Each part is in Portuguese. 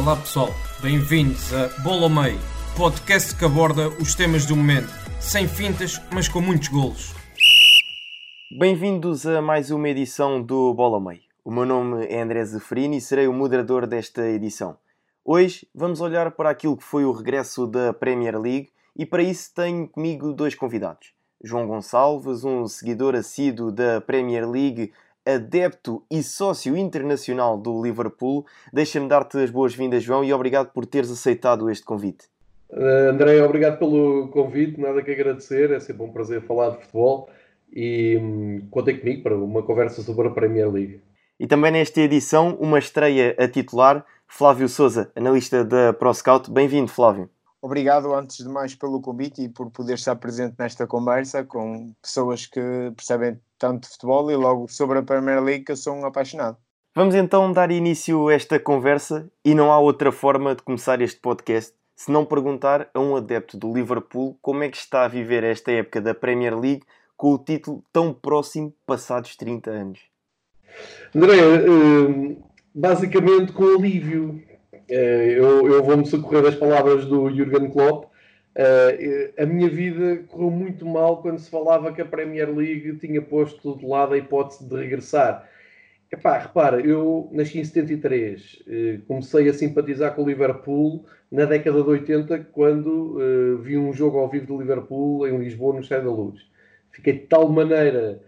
Olá pessoal, bem-vindos a Bola ao Meio, podcast que aborda os temas do momento, sem fintas, mas com muitos golos. Bem-vindos a mais uma edição do Bola ao Meio. O meu nome é André Zeferini e serei o moderador desta edição. Hoje vamos olhar para aquilo que foi o regresso da Premier League e para isso tenho comigo dois convidados. João Gonçalves, um seguidor assíduo da Premier League, adepto e sócio internacional do Liverpool. Deixa-me dar-te as boas-vindas, João, e obrigado por teres aceitado este convite. Uh, André, obrigado pelo convite, nada que agradecer, é sempre um prazer falar de futebol e hum, contem comigo para uma conversa sobre a Premier League. E também nesta edição, uma estreia a titular, Flávio Souza, analista da ProScout. Bem-vindo, Flávio. Obrigado, antes de mais, pelo convite e por poder estar presente nesta conversa com pessoas que percebem tanto de futebol e logo sobre a Premier League que eu sou um apaixonado. Vamos então dar início a esta conversa e não há outra forma de começar este podcast se não perguntar a um adepto do Liverpool como é que está a viver esta época da Premier League com o título tão próximo passados 30 anos. André, hum, basicamente com alívio. Eh, eu, eu vou-me socorrer das palavras do Jurgen Klopp. Eh, a minha vida correu muito mal quando se falava que a Premier League tinha posto de lado a hipótese de regressar. Epá, repara, eu nasci em 73, eh, comecei a simpatizar com o Liverpool na década de 80, quando vi um jogo ao vivo do Liverpool em Lisboa, no Estádio da Luz. Fiquei de tal maneira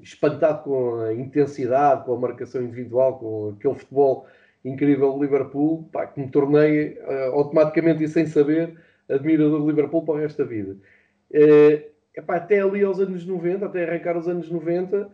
espantado com a intensidade, com a marcação individual, com aquele futebol incrível do Liverpool, pá, que me tornei uh, automaticamente e sem saber admirador do Liverpool para o resto da vida. Uh, epá, até ali aos anos 90, até arrancar os anos 90, uh,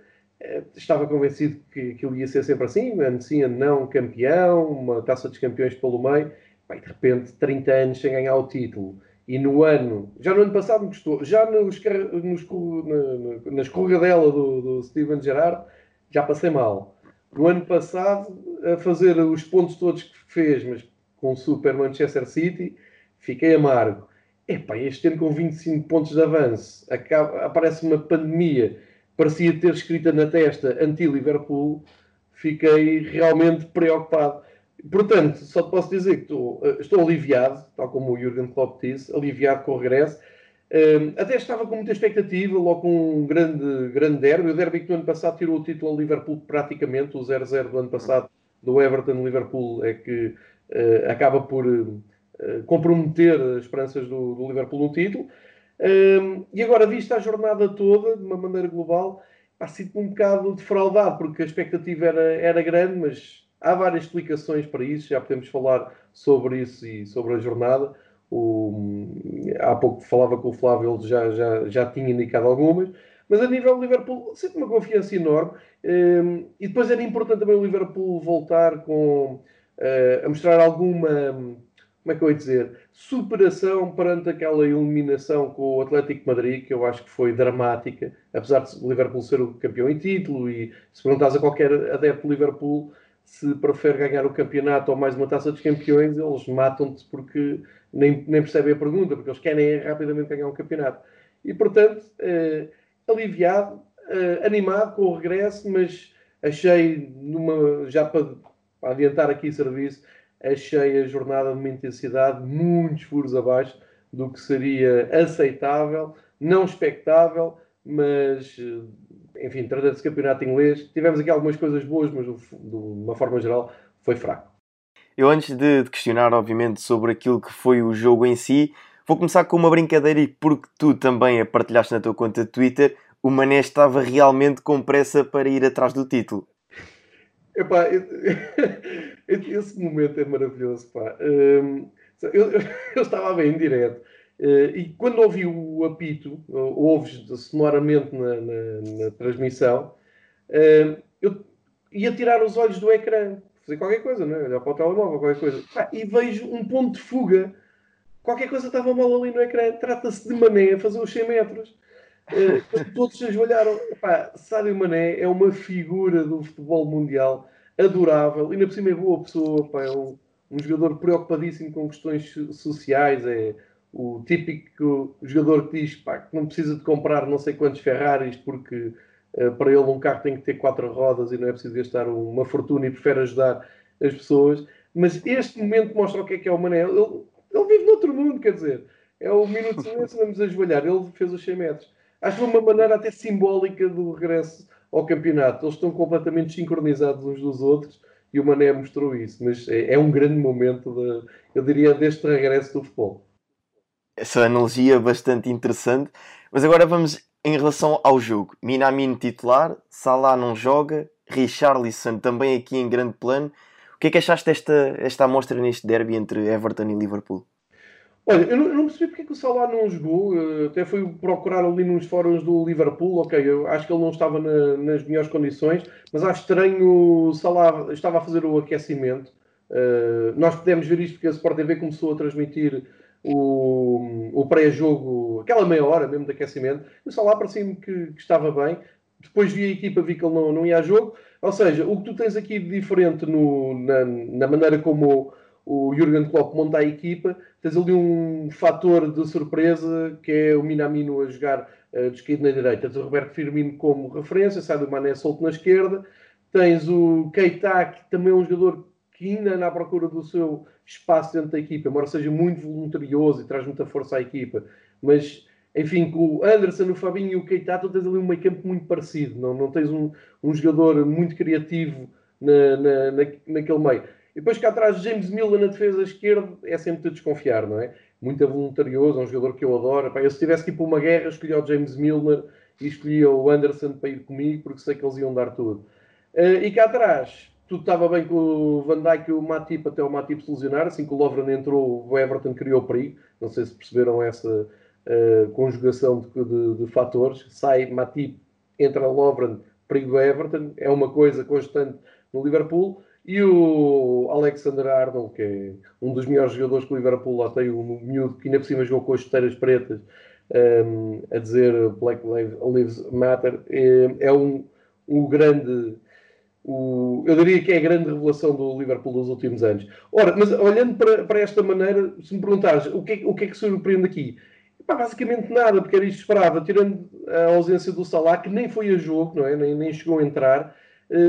estava convencido que aquilo ia ser sempre assim, ano sim, ano não, campeão, uma taça dos campeões pelo meio, pá, e de repente 30 anos sem ganhar o título. E no ano, já no ano passado me gostou, já nos, nos, na, na escorregadela do, do Steven Gerrard, já passei mal. No ano passado, a fazer os pontos todos que fez, mas com o Super Manchester City, fiquei amargo. Epá, este ano com 25 pontos de avanço, acaba, aparece uma pandemia, parecia ter escrita na testa anti-Liverpool, fiquei realmente preocupado. Portanto, só te posso dizer que estou, eh, estou aliviado, tal como o Jurgen Klopp disse, aliviado com o regresso. Um, até estava com muita expectativa, logo com um grande, grande derby. O derby que no ano passado tirou o título ao Liverpool praticamente, o 0-0 do ano passado do Everton-Liverpool é que uh, acaba por uh, comprometer as esperanças do, do Liverpool no título. Um, e agora, vista a jornada toda, de uma maneira global, ha sido um bocado defraudado, porque a expectativa era, era grande, mas há várias explicações para isso, já podemos falar sobre isso e sobre a jornada. O, há pouco falava com o Flávio, ele já, já, já tinha indicado algumas, mas a nível do Liverpool, sempre uma confiança enorme. Um, e depois era importante também o Liverpool voltar com, uh, a mostrar alguma, como é que eu ia dizer, superação perante aquela eliminação com o Atlético Madrid, que eu acho que foi dramática, apesar de o Liverpool ser o campeão em título. E se perguntas a qualquer adepto do Liverpool se prefere ganhar o campeonato ou mais uma taça dos campeões, eles matam-te porque nem, nem percebem a pergunta, porque eles querem rapidamente ganhar um campeonato. E portanto, uh, aliviado, uh, animado com o regresso, mas achei, numa, já para, adiantar aqui serviço, achei a jornada de uma intensidade muitos furos abaixo do que seria aceitável, não expectável, mas enfim, tratando-se de campeonato inglês, tivemos aqui algumas coisas boas, mas de uma forma geral foi fraco. Eu antes de questionar, obviamente, sobre aquilo que foi o jogo em si, vou começar com uma brincadeira e porque tu também a partilhaste na tua conta de Twitter, o Mané estava realmente com pressa para ir atrás do título. Epá, esse momento é maravilhoso, pá. Hum, eu, eu estava bem em direto Uh, e quando ouvi o apito, ouves sonoramente na, na, na transmissão, uh, eu ia tirar os olhos do ecrã. fazer qualquer coisa, não é? olhar para o telemóvel, qualquer coisa. E vejo um ponto de fuga. Qualquer coisa estava mal ali no ecrã. Trata-se de Mané a fazer os 100 metros. Uh, todos se olharam. Pá, Sádio Mané é uma figura do futebol mundial adorável. Ainda por cima é boa pessoa. Pá, é um, um jogador preocupadíssimo com questões sociais. É o típico jogador que diz pá, que não precisa de comprar não sei quantos Ferraris porque uh, para ele um carro tem que ter quatro rodas e não é preciso gastar uma fortuna e prefere ajudar as pessoas. Mas este momento mostra o que é que é o Mané. Ele, ele vive noutro mundo, quer dizer. É o minuto de silêncio, vamos ajoelhar. Ele fez os 100 metros. Acho que uma maneira até simbólica do regresso ao campeonato. Eles estão completamente sincronizados uns dos outros e o Mané mostrou isso. Mas é, é um grande momento, de, eu diria, deste regresso do futebol essa analogia bastante interessante. Mas agora vamos em relação ao jogo. Minamino titular, Salah não joga, Richarlison também aqui em grande plano. O que é que achaste desta esta amostra neste derby entre Everton e Liverpool? Olha, eu não, eu não percebi porque é que o Salah não jogou. Uh, até fui procurar ali nos fóruns do Liverpool. Ok, eu acho que ele não estava na, nas melhores condições, mas acho estranho o Salah estava a fazer o aquecimento. Uh, nós podemos ver isto porque a Sport TV começou a transmitir o, o pré-jogo, aquela meia hora mesmo de aquecimento, e o Salah parecia-me que, que, estava bem. Depois vi a equipa, vi que ele não, não ia a jogo. Ou seja, o que tu tens aqui de diferente no, na, na maneira como o, Jurgen Klopp monta a equipa, tens ali um fator de surpresa que é o Minamino a jogar uh, de esquerda na direita. Tens o Roberto Firmino como referência, sai do Mané solto na esquerda. Tens o Keita, que também é um jogador que ainda à procura do seu espaço dentro da equipa, embora seja muito voluntarioso e traz muita força à equipa, mas enfim, com o Anderson, o Fabinho e o Keita, tu tens ali um meio campo muito parecido, não, não tens um, um jogador muito criativo na, na, na, naquele meio. E depois cá atrás, James Miller na defesa esquerda, é sempre de desconfiar, não é? Muito voluntarioso, é um jogador que eu adoro. Eu se tivesse que ir para uma guerra, escolhia o James Milner e escolhia o Anderson para ir comigo, porque sei que eles iam dar tudo. Uh, e cá atrás, tudo estava bem com o Van Dijk e o Matip até o Matip se lesionar. Assim que o Lovren entrou, o Everton criou perigo. Não sei se perceberam essa uh, conjugação de, de, de, fatores. Sai Matip, entra Lovren, perigo do Everton. É uma coisa constante no Liverpool. E o Alexander Arnold, que é um dos melhores jogadores que o Liverpool lá tem, um miúdo que ainda por cima jogou com as chuteiras pretas, um, a dizer Black Lives Matter, é, é um, um grande o, eu diria que é a grande revelação do Liverpool dos últimos anos. Ora, mas olhando para, para esta maneira, se me perguntares o que, é, o que é que surpreende aqui, basicamente nada, porque era isto que esperava, tirando a ausência do Salah, que nem foi a jogo, não é? nem, nem chegou a entrar,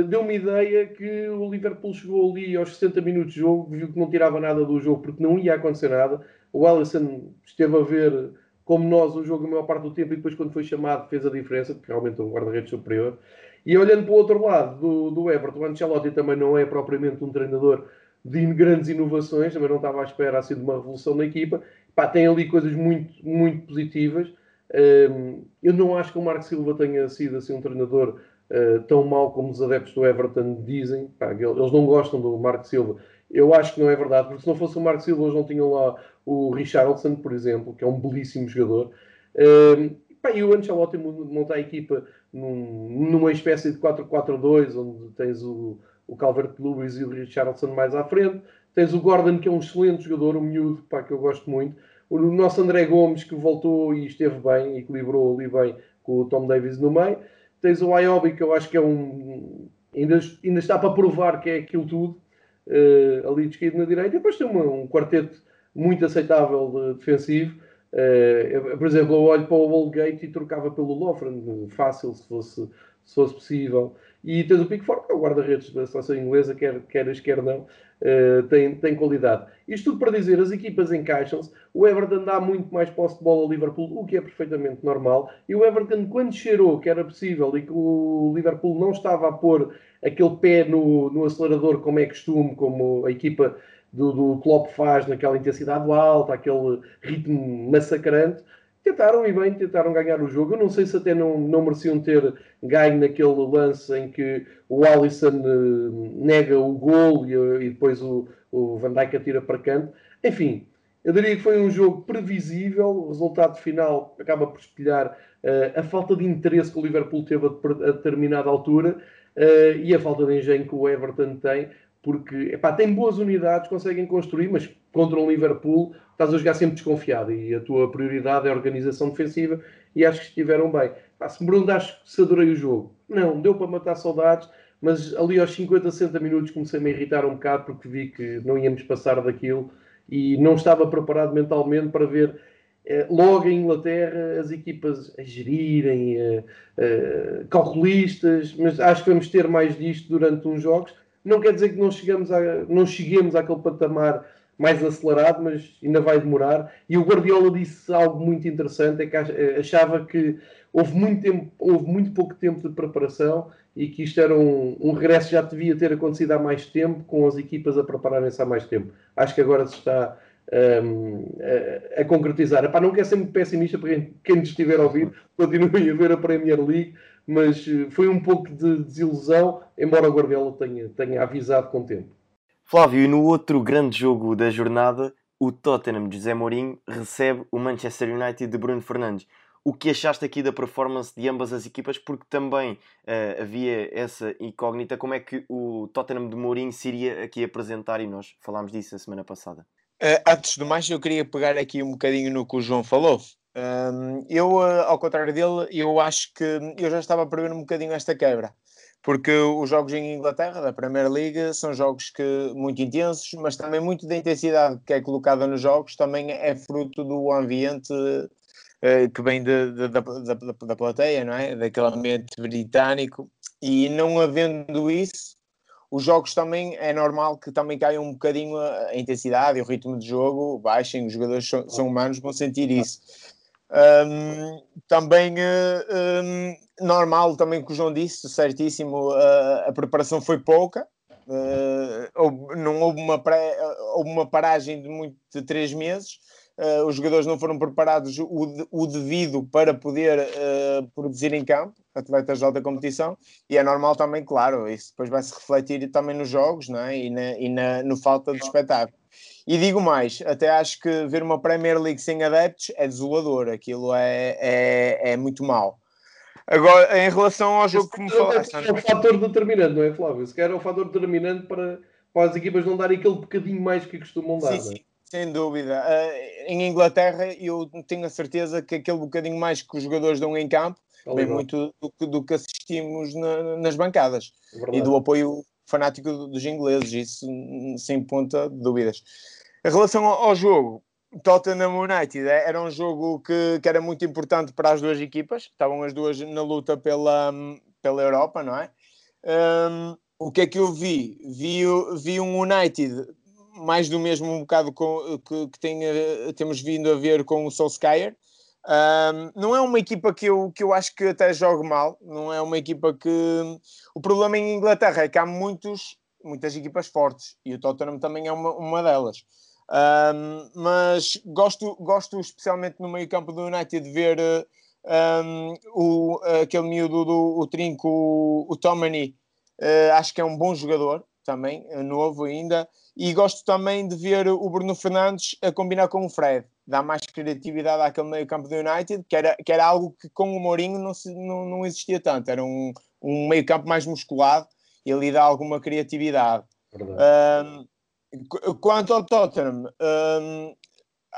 deu-me ideia que o Liverpool chegou ali aos 60 minutos de jogo, viu que não tirava nada do jogo porque não ia acontecer nada. O Alisson esteve a ver como nós o jogo a maior parte do tempo e depois quando foi chamado fez a diferença, porque realmente é um guarda-redes superior. E olhando para o outro lado do, do Everton, o Ancelotti também não é propriamente um treinador de grandes inovações, também não estava à espera assim, de uma revolução na equipa. Pá, tem ali coisas muito, muito positivas. Um, eu não acho que o Marco Silva tenha sido assim, um treinador uh, tão mau como os adeptos do Everton dizem. Pá, eles não gostam do Marco Silva. Eu acho que não é verdade, porque se não fosse o Marco Silva, eles não tinham lá o Richarlison, por exemplo, que é um belíssimo jogador. Um, pá, e o Ancelotti monta a equipa num, numa espécie de 4-4-2, onde tens o, o Calvert-Lewis e o Richardson mais à frente, tens o Gordon, que é um excelente jogador, um miúdo, pá, que eu gosto muito, o nosso André Gomes, que voltou e esteve bem, equilibrou ali bem com o Tom Davis no meio, tens o Iobi, que eu acho que é um... ainda, ainda está para provar que é aquilo tudo, uh, ali de esquerda na direita, e depois tem uma, um quarteto muito aceitável de defensive, Uh, por exemplo, eu olho para o Holgate e trocava pelo Lofren, fácil, se fosse, se fosse possível. E tens o Pickford, que é o guarda-redes da seleção inglesa, quer queres, quer não, uh, tem, tem qualidade. Isto tudo para dizer, as equipas encaixam-se, o Everton dá muito mais posse de bola ao Liverpool, o que é perfeitamente normal, e o Everton, quando cheirou que era possível e que o Liverpool não estava a pôr aquele pé no, no acelerador como é costume, como a equipa do, do Klopp faz naquela intensidade alta, aquele ritmo massacrante, tentaram e bem, tentaram ganhar o jogo. Eu não sei se até não, não mereciam ter ganho naquele lance em que o Alisson uh, nega o gol e, uh, e, depois o, o Van Dijk atira para canto. Enfim, eu diria que foi um jogo previsível. O resultado final acaba por espelhar uh, a falta de interesse que o Liverpool teve a, a determinada altura e a falta de engenho que o Everton tem porque epá, tem boas unidades, conseguem construir, mas contra um Liverpool estás a jogar sempre desconfiado e a tua prioridade é a organização defensiva e acho que estiveram bem. Epá, se me perguntas se adorei o jogo, não, deu para matar saudades, mas ali aos 50, 60 minutos comecei-me a irritar um bocado porque vi que não íamos passar daquilo e não estava preparado mentalmente para ver eh, logo em Inglaterra as equipas a gerirem, eh, eh, calculistas, mas acho que vamos ter mais disto durante uns jogos. Não quer dizer que não, chegamos a, não cheguemos àquele patamar mais acelerado, mas ainda vai demorar. E o Guardiola disse algo muito interessante, é que achava que houve muito, tempo, houve muito pouco tempo de preparação e que isto era um, um regresso que já devia ter acontecido há mais tempo, com as equipas a prepararem-se há mais tempo. Acho que agora se está um, a, a, concretizar. Epá, não quero ser muito pessimista para quem, quem nos estiver a ouvir, continuem a ver a Premier League, mas eh, foi um pouco de desilusão, embora o Guardiola tenha, tenha avisado com tempo. Flávio, e no outro grande jogo da jornada, o Tottenham de José Mourinho recebe o Manchester United de Bruno Fernandes o que achaste aqui da performance de ambas as equipas, porque também uh, havia essa incógnita, como é que o Tottenham de Mourinho se iria aqui apresentar, e nós falámos disso a semana passada. Uh, antes de mais, eu queria pegar aqui um bocadinho no que o João falou. Um, eu, uh, ao contrário dele, eu acho que eu já estava a prever um bocadinho esta quebra, porque os jogos em Inglaterra, da Premier League, são jogos que muito intensos, mas também muito da intensidade que é colocada nos jogos também é fruto do ambiente eh, que vem de, de, da, da, da plateia, não é? Daquele ambiente britânico, e não havendo isso, os jogos também é normal que também caiam um bocadinho a, intensidade e o ritmo de jogo baixem, os jogadores são, são humanos, vão sentir isso. Um, também uh, um, normal, também que o João disse, certíssimo, uh, a preparação foi pouca, uh, não houve uma, pré, houve uma paragem de, muito, de três meses, uh, os jogadores não foram preparados o, o devido para poder uh, produzir em campo, atletas de alta competição, e é normal também, claro, isso depois vai se refletir também nos jogos não é? e, na, e na, no falta de espetáculo. E digo mais, até acho que ver uma Premier League sem adeptos é desolador, aquilo é, é, é muito mau. Agora, em relação ao jogo que me falaste. É o fator determinante, não é, Flávio? Se quer é o fator determinante para, para as equipas não darem aquele bocadinho mais que costumam dar. Sim, sim. Sem dúvida. Uh, em Inglaterra, eu tenho a certeza que aquele bocadinho mais que os jogadores dão em campo é vem muito do que, do que assistimos na, nas bancadas é e do apoio fanático dos ingleses, isso sem ponta de dúvidas. Em relação ao, ao jogo, Tottenham United é, era um jogo que, que, era muito importante para as duas equipas, estavam as duas na luta pela, pela Europa, não é? Um, o que é que eu vi? Vi, vi um United mais do mesmo um bocado com, que, que tem, temos vindo a ver com o Solskjaer. Um, não é uma equipa que eu, que eu acho que até jogue mal, não é uma equipa que. O problema em Inglaterra é que há muitos, muitas equipas fortes e o Tottenham também é uma, uma delas. Um, mas gosto, gosto especialmente no meio-campo do United de ver um, o, aquele miúdo do o trinco, o, o Tomani. Uh, acho que é um bom jogador também, é novo ainda. E gosto também de ver o Bruno Fernandes a combinar com o Fred. Dá mais criatividade àquele meio campo do United, que era, que era algo que com o Mourinho não, se, não, não existia tanto. Era um, um meio campo mais musculado e ali dá alguma criatividade. Um, quanto ao Tottenham, um,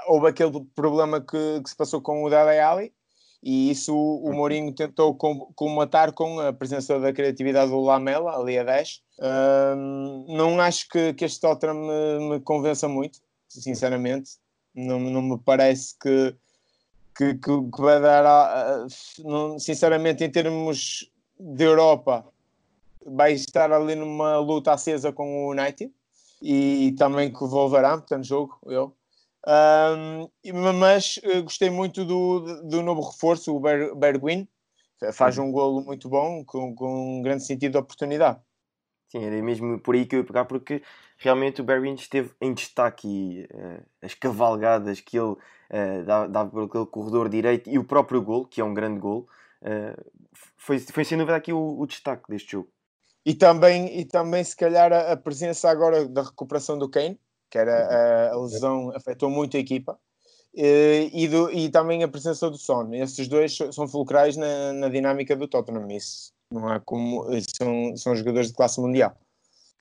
houve aquele problema que, que, se passou com o Dele Alli, e isso o Mourinho tentou comatar com a presença da criatividade do Lamela, ali a 10. Um, não acho que, que este Tottenham me, me, convença muito, sinceramente. Não, não me parece que, que, que vai dar. A, a, não, sinceramente, em termos de Europa, vai estar ali numa luta acesa com o United e também com o Wolverhampton, jogo, eu. Um, mas uh, gostei muito do, do novo reforço, o Ber, Bergwin. Faz um golo muito bom, com, com um grande sentido de oportunidade. Sim, era mesmo por aí que eu ia pegar, porque realmente o Bergwin esteve em destaque e uh, as cavalgadas que ele uh, dava, dava por aquele corredor direito e o próprio gol, que é um grande gol, uh, foi, foi sem dúvida aqui o, o, destaque deste jogo. E também, e também se calhar, a, a presença agora da recuperação do Kane, que era a, a lesão afetou muito a equipa, e, do, e também a presença do Son. Esses dois são fulcrais na, na dinâmica do Tottenham. Isso não há como. São, são jogadores de classe mundial.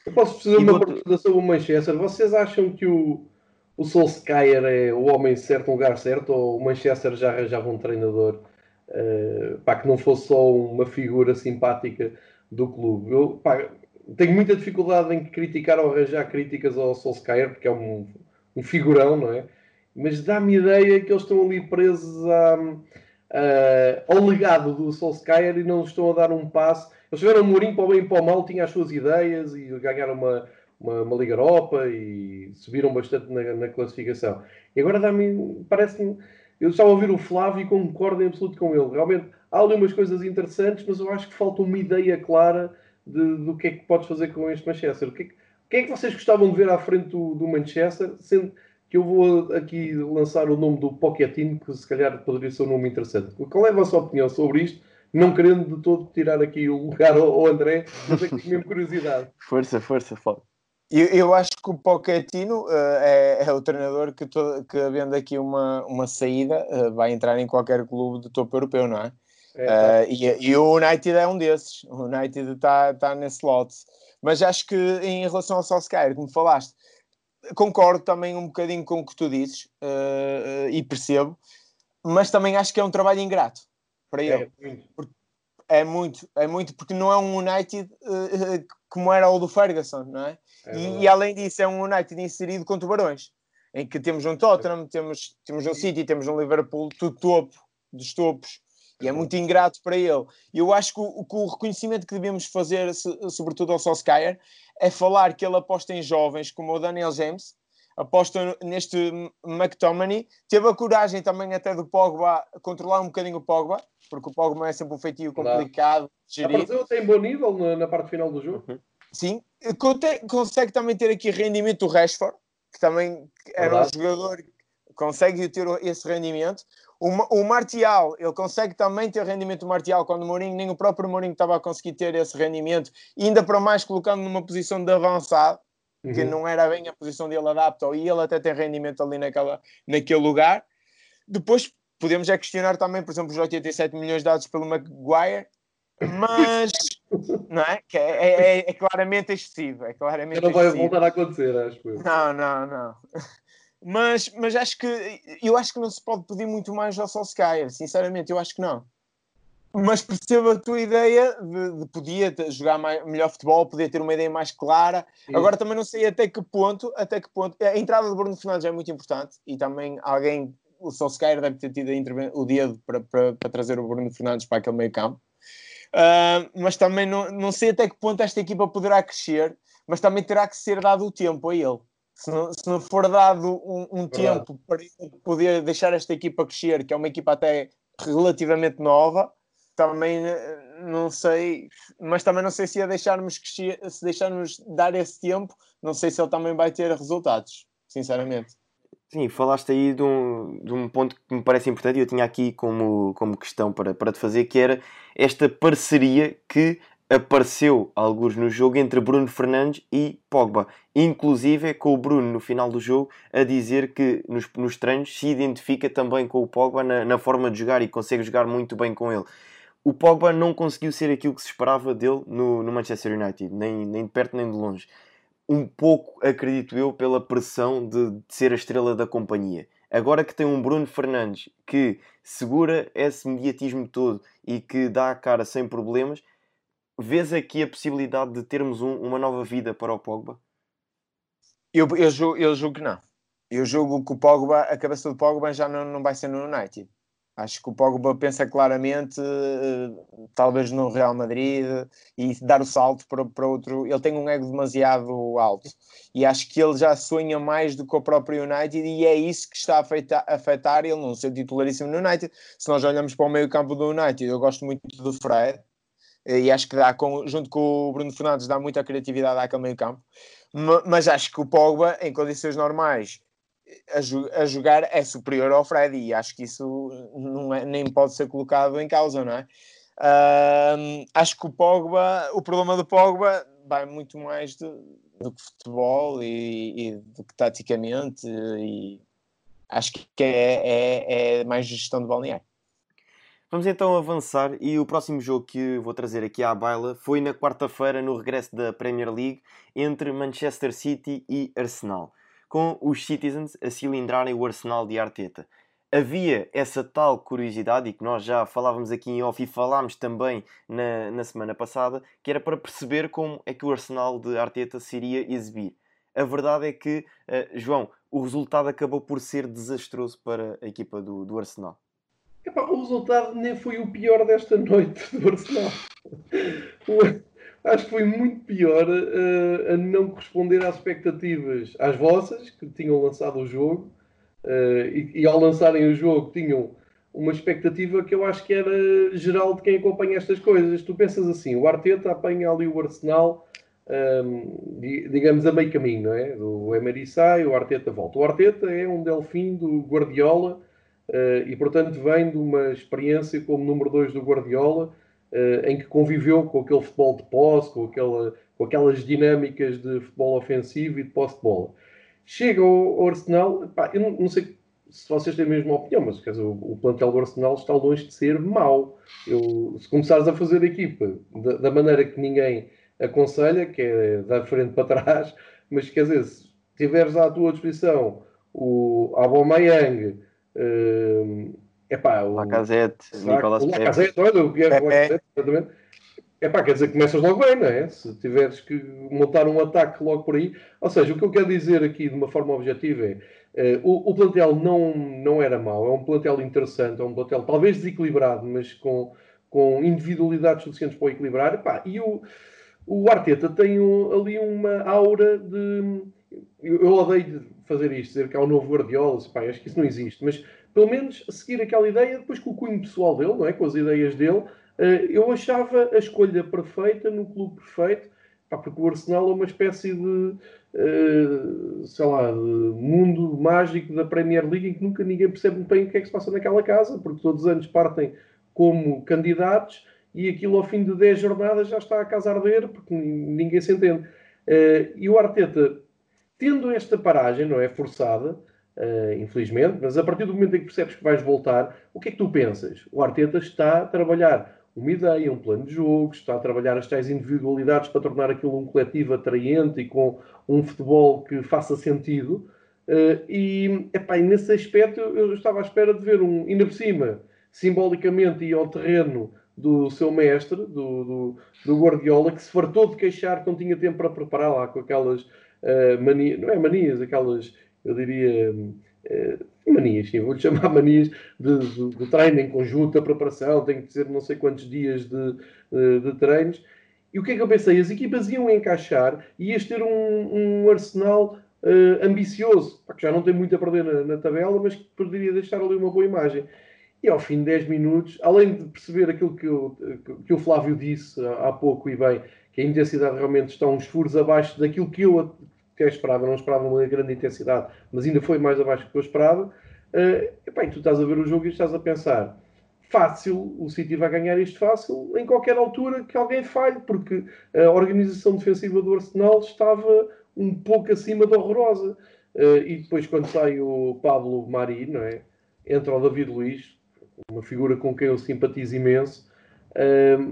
Eu posso fazer uma outro... pergunta sobre o Manchester. Vocês acham que o, o Solskjaer é o homem certo no lugar certo ou o Manchester já arranjava um treinador uh, pá, que não fosse só uma figura simpática do clube? Eu pá, tenho muita dificuldade em criticar ou arranjar críticas ao Solskjaer porque é um, um figurão, não é? Mas dá-me ideia que eles estão ali presos a, ao legado do Solskjaer e não estão a dar um passo. Eles tiveram um Mourinho para o bem e para o mal, tinha as suas ideias e ganharam uma, uma, uma Liga Europa e subiram bastante na, na classificação. E agora dá-me, parece-me, eu estava a ouvir o Flávio e concordo em absoluto com ele. Realmente há ali umas coisas interessantes, mas eu acho que falta uma ideia clara de, do que é que podes fazer com este Manchester. O que é que, o que, é que vocês gostavam de ver à frente do, do Manchester, sendo que eu vou aqui lançar o nome do Pochettino, que se calhar poderia ser um nome interessante. Qual é a vossa opinião sobre isto? Não querendo de todo tirar aqui o lugar ao André, mas é que mesmo curiosidade. Força, força, fala. Eu, eu, acho que o Pochettino uh, é, é, o treinador que, todo, que havendo aqui uma, uma saída, uh, vai entrar em qualquer clube de topo europeu, não é? é tá. uh, e, e, o United é um desses. O United está tá nesse lote. Mas acho que em relação ao Solskjaer, como falaste, concordo também um bocadinho com o que tu dizes e percebo, mas também acho que é um trabalho ingrato para é, ele. Muito. É muito, é muito, porque não é um United como era o do Ferguson, não é? É e, e, além disso, é um United inserido com tubarões, em que temos um Tottenham, temos, temos um City, temos um Liverpool, tudo topo dos topos, e é muito ingrato para ele. E eu acho que o, que o reconhecimento que devemos fazer, sobretudo ao Solskjaer, é falar que ele aposta em jovens como o Daniel James, aposta neste McTominay, teve a coragem também até do Pogba controlar um bocadinho o Pogba, porque o Pogba é sempre um feitio complicado. Apareceu até em bom nível na, na parte final do jogo. Uhum. Sim, consegue também ter aqui rendimento do Rashford, que também era Verdade. um jogador que consegue ter esse rendimento. O, o Martial, ele consegue também ter rendimento do Martial quando o Mourinho, nem o próprio Mourinho estava a conseguir ter esse rendimento, e ainda para mais colocando numa posição de avançado, uhum. que não era bem a posição dele adapta, e ele até tem rendimento ali naquela, naquele lugar. Depois podemos é questionar também, por exemplo, os 87 milhões dados pelo Maguire, mas não é? Que é, é, é, é claramente excessivo. É claramente não vai voltar a acontecer, acho que. Não, não, não. Mas, mas acho que eu acho que não se pode pedir muito mais ao Solskjaer, sinceramente, eu acho que não. Mas percebo a tua ideia de, de podia jogar mais, melhor futebol, podia ter uma ideia mais clara. Sim. Agora também não sei até que ponto, até que ponto. A entrada do Bruno Fernandes é muito importante e também alguém, o Solskjaer deve ter tido o dedo para, para, para trazer o Bruno Fernandes para aquele meio campo Uh, mas também não, não sei até que ponto esta equipa poderá crescer, mas também terá que ser dado o tempo a ele. Se não, se não for dado um, um tempo para poder deixar esta equipa crescer, que é uma equipa até relativamente nova, também eh, não sei, mas também não sei se a deixarmos crescer, se deixarmos dar esse tempo, não sei se ele também vai ter resultados, sinceramente. Sim, falaste aí de um, de um ponto que me parece importante e eu tinha aqui como, como questão para, para te fazer, que era esta parceria que apareceu alguns no jogo entre Bruno Fernandes e Pogba. Inclusive é com o Bruno no final do jogo a dizer que nos, nos treinos se identifica também com o Pogba na, na forma de jogar e consegue jogar muito bem com ele. O Pogba não conseguiu ser aquilo que se esperava dele no, no Manchester United, nem, nem de perto nem de longe um pouco, acredito eu, pela pressão de, de, ser a estrela da companhia. Agora que tem um Bruno Fernandes que segura esse mediatismo todo e que dá a cara sem problemas, vês aqui a possibilidade de termos um, uma nova vida para o Pogba? Eu, eu, julgo, eu julgo que não. Eu julgo que o Pogba, a cabeça do Pogba já não, não vai ser no United. Acho que o Pogba pensa claramente, uh, talvez no Real Madrid, e dar o salto para, para outro. Ele tem um ego demasiado alto e acho que ele já sonha mais do que o próprio United, e é isso que está a afetar, afetar ele não ser titularíssimo no United. Se nós olhamos para o meio-campo do United, eu gosto muito do Fred eh, e acho que dá, com, junto com o Bruno Fernandes, dá muita criatividade àquele meio-campo. Mas acho que o Pogba, em condições normais, a, a, jogar é superior ao Fred e acho que isso não é, nem pode ser colocado em causa, não é? Uh, acho que o Pogba, o problema do Pogba vai muito mais de, do que futebol e, e, do que taticamente e acho que é, é, é mais gestão de balneário. Vamos então avançar e o próximo jogo que vou trazer aqui à baila foi na quarta-feira no regresso da Premier League entre Manchester City e Arsenal, com os Citizens a cilindrarem o Arsenal de Arteta havia essa tal curiosidade, e que nós já falávamos aqui em off e falámos também na, na semana passada, que era para perceber como é que o Arsenal de Arteta se iria exibir. A verdade é que, uh, João, o resultado acabou por ser desastroso para a equipa do, do Arsenal. Epá, o resultado nem foi o pior desta noite do Arsenal. Acho que foi muito pior uh, a não corresponder às expectativas, às vossas, que tinham lançado o jogo, Uh, e, e, ao lançarem o jogo tinham uma expectativa que eu acho que era geral de quem acompanha estas coisas. Tu pensas assim, o Arteta apanha ali o Arsenal, um, digamos, a meio caminho, não é? O Emery sai, o Arteta volta. O Arteta é um delfim do Guardiola uh, e, portanto, vem de uma experiência como número 2 do Guardiola, em que conviveu com aquele futebol de posse, com, aquela, com aquelas dinâmicas de futebol ofensivo e de posse de bola. Chega ao Arsenal, pá, eu não, não, sei se vocês têm a mesma opinião, mas dizer, o, o plantel do Arsenal está longe de ser mau. Eu, se começares a fazer a equipa da, da, maneira que ninguém aconselha, que é da frente para trás, mas quer dizer, se tiveres à tua disposição o Aubameyang, uh, epá, o Lacazette, Nicolas Pepe. Lacazette, olha, o Pierre Lacazette, exatamente é pá, quer dizer que começas logo bem, não é? Se tiveres que montar um ataque logo por aí. Ou seja, o que eu quero dizer aqui de uma forma objetiva é uh, o, o, plantel não, não era mau, é um plantel interessante, é um plantel talvez desequilibrado, mas com, com individualidades suficientes para o equilibrar. Epá, e o, o Arteta tem um, ali uma aura de. Eu, eu odeio fazer isto, dizer que há um novo Guardiola, epá, acho que isso não existe, mas pelo menos seguir aquela ideia, depois com o cunho pessoal dele, não é? com as ideias dele eh, eu achava a escolha perfeita no clube perfeito, porque o Arsenal é uma espécie de, eh, sei lá, de mundo mágico da Premier League em que nunca ninguém percebe bem o que é que se passa naquela casa, porque todos os anos partem como candidatos e aquilo ao fim de 10 jornadas já está a casa arder porque ninguém se entende. Eh, e o Arteta, tendo esta paragem, não é forçada, Uh, infelizmente, mas a partir do momento em que percebes que vais voltar, o que é que tu pensas? O Arteta está a trabalhar uma ideia, um plano de jogo, está a trabalhar as tais individualidades para tornar aquilo um coletivo atraente e com um futebol que faça sentido. Uh, e, epá, e nesse aspecto eu estava à espera de ver um, ainda por cima, simbolicamente e ao terreno do seu mestre, do, do, do, Guardiola, que se fartou de queixar que não tinha tempo para preparar lá com aquelas uh, manias, não é manias, aquelas, eu diria, uh, manias, sim, vou-lhe chamar manias de, de, de, treino em conjunto, da preparação, tem que ser não sei quantos dias de, de, de, treinos. E o que é que eu pensei? As equipas iam encaixar e ias ter um, um arsenal uh, ambicioso, que já não tem muito a perder na, na, tabela, mas que poderia deixar ali uma boa imagem. E ao fim de 10 minutos, além de perceber aquilo que, eu, que o Flávio disse há, há pouco e bem, que a intensidade realmente está uns furos abaixo daquilo que eu que eu esperava, não esperava uma grande intensidade, mas ainda foi mais abaixo do que eu esperava. Uh, e tu estás a ver o jogo e estás a pensar fácil, o City vai ganhar isto fácil em qualquer altura que alguém falhe, porque a organização defensiva do Arsenal estava um pouco acima da horrorosa. Uh, e depois, quando sai o Pablo Mari, não é? entra o David Luiz, uma figura com quem eu simpatizo imenso,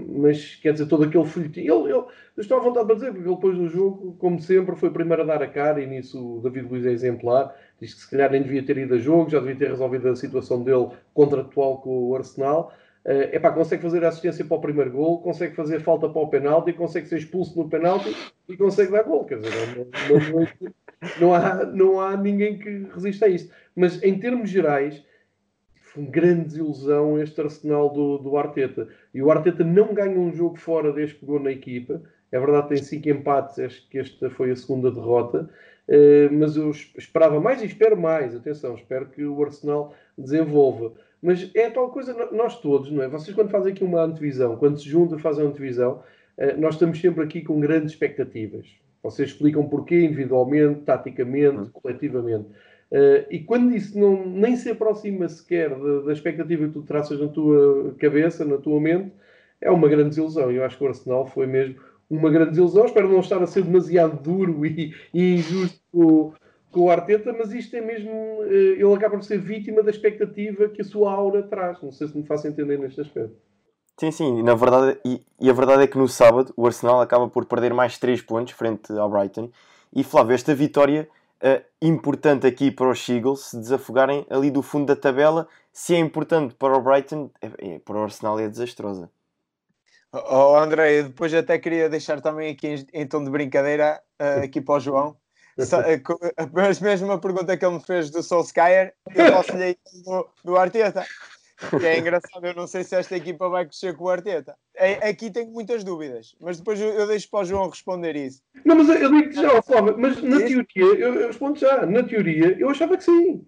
Mas quer dizer, todo aquele folhetim. Ele, eu estou à vontade para dizer, porque ele depois do jogo, como sempre, foi primeiro a dar a cara e nisso o David Luiz é exemplar. Diz que se calhar nem devia ter ido a jogo, já devia ter resolvido a situação dele contratual com o Arsenal. Uh, epá, consegue fazer assistência para o primeiro gol, consegue fazer falta para o penalti, consegue ser expulso no penalti e consegue dar gol. Quer dizer, não, não, há, não há ninguém que resista a isso. Mas em termos gerais, grande desilusão este Arsenal do, do Arteta. E o Arteta não ganha um jogo fora desde que pegou na equipa. É verdade, tem cinco empates, acho que esta foi a segunda derrota. Uh, mas eu esperava mais e espero mais. Atenção, espero que o Arsenal desenvolva. Mas é tal coisa, nós todos, não é? Vocês, quando fazem aqui uma antevisão, quando se juntam fazem a antevisão, uh, nós estamos sempre aqui com grandes expectativas. Vocês explicam porquê individualmente, taticamente, uhum. coletivamente. Uh, e quando isso não, nem se aproxima sequer da, da, expectativa que tu traças na tua cabeça, na tua mente, é uma grande desilusão. Eu acho que o Arsenal foi mesmo uma grande desilusão. Espero não estar a ser demasiado duro e, e injusto com, com o Arteta, mas isto é mesmo. Eh, ele acaba por ser vítima da expectativa que a sua aura traz. Não sei se me faço entender neste aspecto. Sim, sim, na verdade, e, e, a verdade é que no sábado o Arsenal acaba por perder mais 3 pontos frente ao Brighton. E Flávio, esta vitória uh, importante aqui para os Eagles se desafogarem ali do fundo da tabela, se é importante para o Brighton, é, é, para o Arsenal é desastrosa. Oh, André, depois até queria deixar também aqui em, em tom de brincadeira uh, aqui para o João. Mas mesmo a pergunta que ele me fez do Solskjaer, eu posso-lhe do, do Arteta. Que é engraçado, eu não sei se esta equipa vai crescer com o Arteta. É, aqui tenho muitas dúvidas, mas depois eu, eu deixo para o João responder isso. Não, mas eu digo já, Flávio, mas na teoria, eu, eu, respondo já, na teoria, eu achava que sim.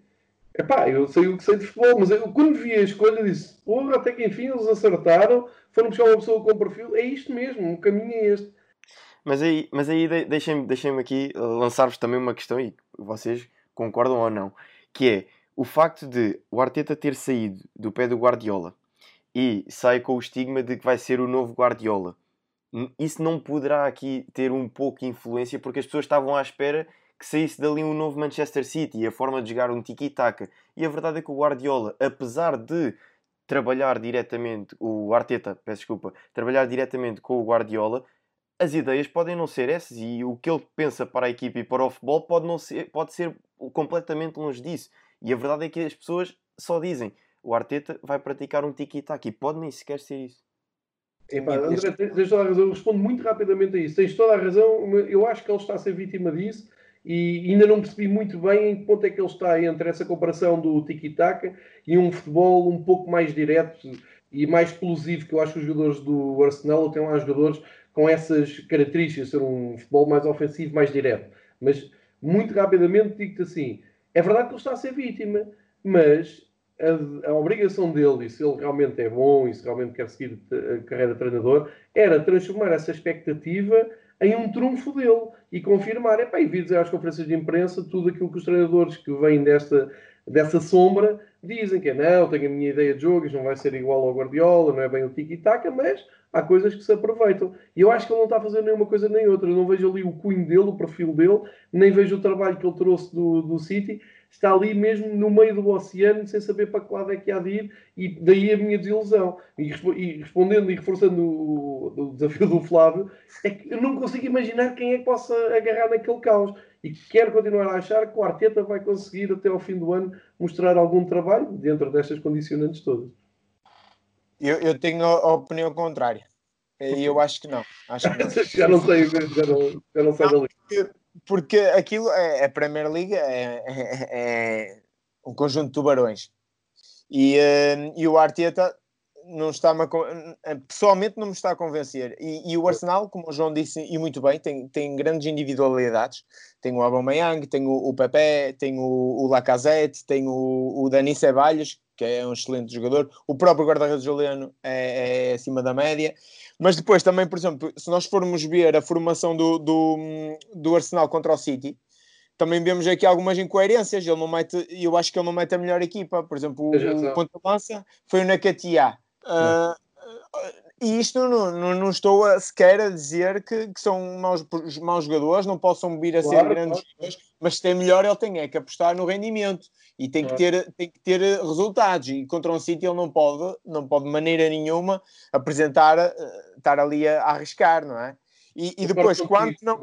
Epá, eu sei o que sei de futebol, mas eu, quando vi a escolha disse, porra, até que enfim eles acertaram, foram buscar uma pessoa com perfil, é isto mesmo, o caminho é este. Mas aí, mas aí deixem-me deixem aqui lançar-vos também uma questão e vocês concordam ou não, que é o facto de o Arteta ter saído do pé do Guardiola e sai com o estigma de que vai ser o novo Guardiola. Isso não poderá aqui ter um pouco de influência porque as pessoas estavam à espera que saísse dali um novo Manchester City e a forma de jogar um tiki-taka. E a verdade é que o Guardiola, apesar de trabalhar diretamente, o Arteta, peço desculpa, trabalhar diretamente com o Guardiola, as ideias podem não ser essas e o que ele pensa para a equipe e para o futebol pode, não ser, pode ser completamente longe disso. E a verdade é que as pessoas só dizem o Arteta vai praticar um tiki-taka e pode nem sequer ser isso. Epá, André, tens toda a razão. Eu respondo muito rapidamente a isso. Tens toda a razão. Eu acho que ele está a ser vítima disso e ainda não percebi muito bem em que ponto é que ele está entre essa comparação do tiki-taka e um futebol um pouco mais direto e mais explosivo, que eu acho que os jogadores do Arsenal têm lá jogadores com essas características, ser um futebol mais ofensivo, mais direto. Mas, muito rapidamente, digo-te assim, é verdade que ele está a ser vítima, mas a, a, obrigação dele, e se ele realmente é bom e se realmente quer seguir a carreira de treinador, era transformar essa expectativa em um trunfo dele e confirmar, epá, e vi dizer às conferências de imprensa tudo aquilo que os treinadores que vêm desta, dessa sombra dizem que é não, tenho a minha ideia de jogo, não vai ser igual ao Guardiola, não é bem o tiki-taka, mas há coisas que se aproveitam. E eu acho que ele não está a fazer nenhuma coisa nem outra. Eu não vejo ali o cunho dele, o perfil dele, nem vejo o trabalho que ele trouxe do, do City está ali mesmo no meio do oceano, sem saber para que lado é que há de ir, e daí a minha desilusão. E, e respondendo e reforçando o, o, desafio do Flávio, é que eu não consigo imaginar quem é que possa agarrar naquele caos. E quero continuar a achar que o Arteta vai conseguir até ao fim do ano mostrar algum trabalho dentro destas condicionantes todas. Eu, eu tenho a opinião contrária. E eu acho que não. Acho que não. já não sei, já não, já não sei dali porque aquilo é a Premier League é, é, é, um conjunto de tubarões e, uh, e o Arteta não está pessoalmente não me está a convencer e, e, o Arsenal, como o João disse e muito bem, tem, tem grandes individualidades tem o Aubameyang, tem o, o Pepe tem o, o Lacazette, tem o, o Dani Ceballos que é um excelente jogador, o próprio guarda-redes Juliano é, é acima da média mas depois também, por exemplo, se nós formos ver a formação do, do, do Arsenal contra o City, também vemos aqui algumas incoerências. Ele não mete, eu acho que ele não mete a melhor equipa. Por exemplo, o, o ponto lança foi o Nakatia. Uh, e isto não, não, não, estou a, sequer a dizer que, que são maus, maus jogadores, não possam vir a claro, ser grandes claro. jogadores, mas se tem melhor, ele tem é que apostar no rendimento e tem, claro. que ter, tem que ter resultados. E contra um sítio ele não pode, não pode de maneira nenhuma apresentar, uh, estar ali a, a, arriscar, não é? E, e depois, quando não,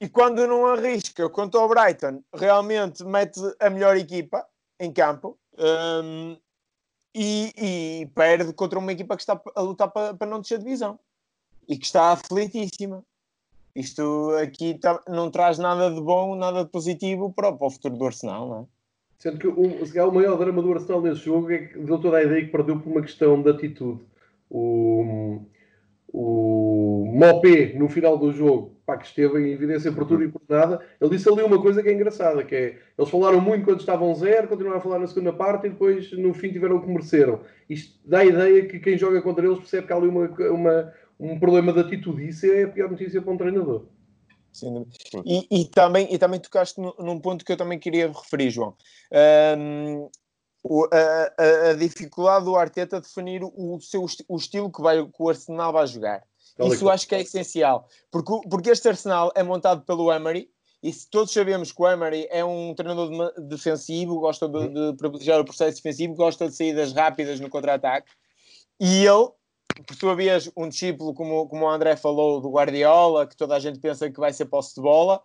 e quando não arrisca contra o Brighton, realmente mete a melhor equipa em campo. Um, e, e, perde contra uma equipa que está a lutar para, para não descer de divisão e que está aflitíssima. Isto aqui tá, não traz nada de bom, nada de positivo para, para o futuro do Arsenal, não é? Sendo que o, o maior drama do Arsenal nesse jogo é que deu toda a ideia que perdeu por uma questão de atitude. O, o Mopé, no final do jogo, pá, que esteve em evidência por tudo e por nada, ele disse ali uma coisa que é engraçada, que é, eles falaram muito quando estavam zero, continuaram a falar na segunda parte e depois no fim tiveram o que mereceram. Isto dá a ideia que quem joga contra eles percebe que há ali uma, uma um problema de atitude. Isso é a pior notícia para um treinador. Sim. E, e, também, e também tocaste num ponto que eu também queria referir, João. Um, o, a, a, a, dificuldade do Arteta definir o, seu, o estilo que, vai, que o Arsenal vai jogar. Isso acho que é essencial, porque, porque este Arsenal é montado pelo Emery e todos sabemos que o Emery é um treinador defensivo, gosta de, de privilegiar o processo defensivo, gosta de saídas rápidas no contra-ataque. E ele, por sua vez, um discípulo, como, como o André falou, do Guardiola, que toda a gente pensa que vai ser posse de bola,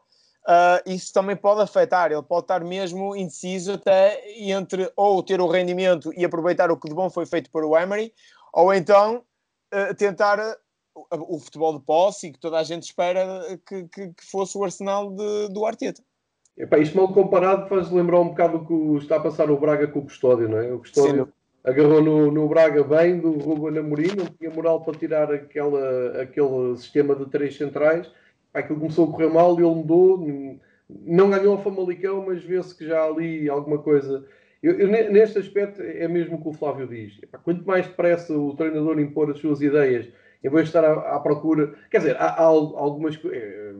uh, isso também pode afetar. Ele pode estar mesmo indeciso até entre ou ter o rendimento e aproveitar o que de bom foi feito por o Emery, ou então uh, tentar o, o, futebol de posse que toda a gente espera que, que, que fosse o arsenal de, do Arteta. Epá, isto mal comparado faz lembrar um bocado o que está a passar o Braga com o Custódio, não é? O Custódio Sim. agarrou no, no Braga bem do Ruben Amorim, não tinha moral para tirar aquela, aquele sistema de três centrais. Aquilo começou a correr mal ele mudou. Não ganhou a Famalicão, mas vê-se que já ali alguma coisa. Eu, eu, neste aspecto é mesmo o que o Flávio diz. Epá, quanto mais depressa o treinador impor as suas ideias em vez de estar à, à procura. Quer dizer, há, há algumas. Eh,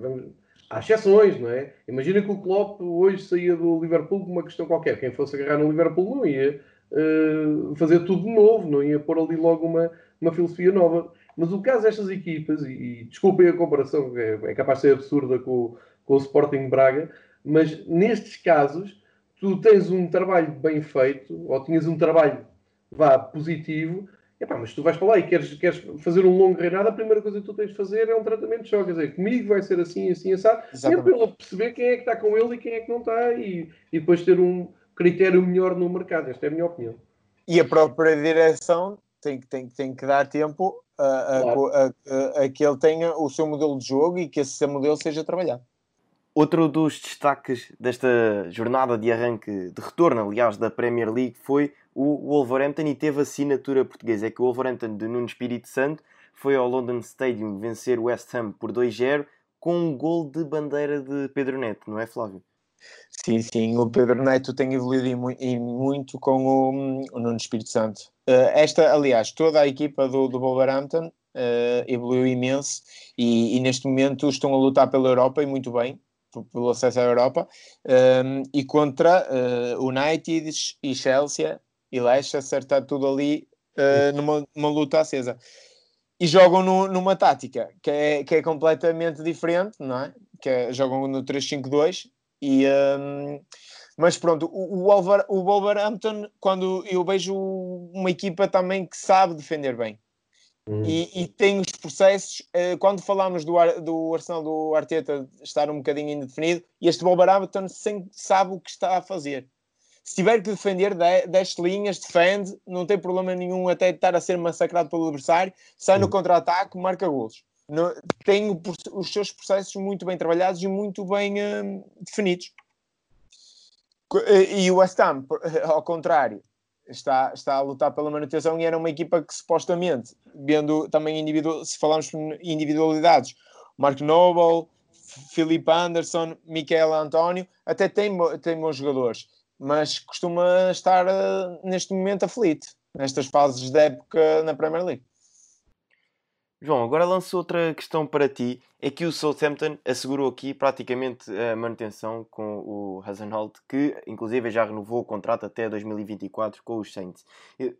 há exceções, não é? Imagina que o Klopp hoje saía do Liverpool com uma questão qualquer. Quem fosse agarrar no Liverpool não ia uh, fazer tudo de novo, não ia pôr ali logo uma, uma filosofia nova. Mas o caso destas equipas, e, e desculpem a comparação, é, é capaz de ser absurda com, com o Sporting Braga, mas nestes casos tu tens um trabalho bem feito, ou tinhas um trabalho vá positivo, Epá, mas tu vais para lá e queres, queres fazer um longo reinado, a primeira coisa que tu tens de fazer é um tratamento de choque. Quer dizer, comigo vai ser assim, assim, assado. Sempre ele perceber quem é que está com ele e quem é que não está e, e depois ter um critério melhor no mercado. Esta é a minha opinião. E a própria direção tem, tem, tem que dar tempo claro. a, a, a, que ele tenha o seu modelo de jogo e que esse seu modelo seja trabalhado. Outro dos destaques desta jornada de arranque, de retorno, aliás, da Premier League foi o Wolverhampton e teve assinatura portuguesa. É que o Wolverhampton de Nuno Espírito Santo foi ao London Stadium vencer o West Ham por 2-0 com um gol de bandeira de Pedro Neto, não é Flávio? Sim, sim, o Pedro Neto tem evoluído e muito com o, o Nuno Espírito Santo. Uh, esta, aliás, toda a equipa do, do Wolverhampton uh, evoluiu imenso e, e, neste momento estão a lutar pela Europa e muito bem, pelo acesso à Europa, um, eh, e contra uh, United e Chelsea e Leicester está tudo ali uh, numa, numa, luta acesa. E jogam no, numa tática que é, que é completamente diferente, não é? Que é, jogam no 3-5-2 e... Um, mas pronto, o, o, Wolver, o Wolverhampton, quando eu vejo uma equipa também que sabe defender bem uhum. e, e, tem os processos, uh, quando falamos do, do Arsenal do Arteta estar um bocadinho indefinido, este Wolverhampton sabe o que está a fazer se tiver que defender 10 linhas, defende, não tem problema nenhum até estar a ser massacrado pelo adversário, sai no contra-ataque, marca golos. No, tem o, os seus processos muito bem trabalhados e muito bem hum, definidos. E o West Ham, ao contrário, está, está a lutar pela manutenção e era uma equipa que supostamente, vendo também individual, se falarmos individualidades, Mark Noble, Felipe Anderson, Michael António, até tem, tem bons jogadores mas costuma estar uh, neste momento aflito, nestas fases da época na Premier League. João, agora lanço outra questão para ti. É que o Southampton assegurou aqui praticamente a manutenção com o Hasenholt, que inclusive já renovou o contrato até 2024 com os Saints.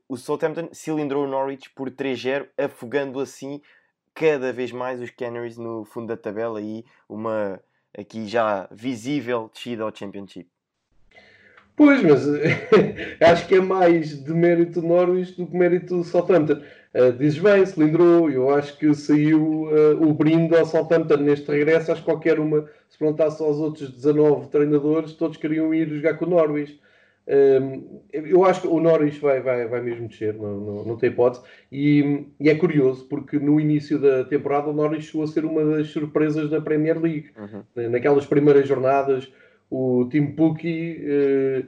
O Southampton cilindrou o Norwich por 3-0, afogando assim cada vez mais os Canaries no fundo da tabela e uma aqui já visível descida ao Championship. Pois, mas acho que é mais de mérito Norwich do que mérito Southampton. Uh, dizes bem, cilindrou, eu acho que saiu uh, o brinde ao Southampton neste regresso. Acho que qualquer uma, se perguntasse aos outros 19 treinadores, todos queriam ir jogar com o Norwich. Uh, eu acho que o Norwich vai, vai, vai mesmo descer, não, não, não tem hipótese. E, e, é curioso, porque no início da temporada o Norwich chegou a ser uma das surpresas da Premier League. Uhum. Naquelas primeiras jornadas o Tim Pookie, eh,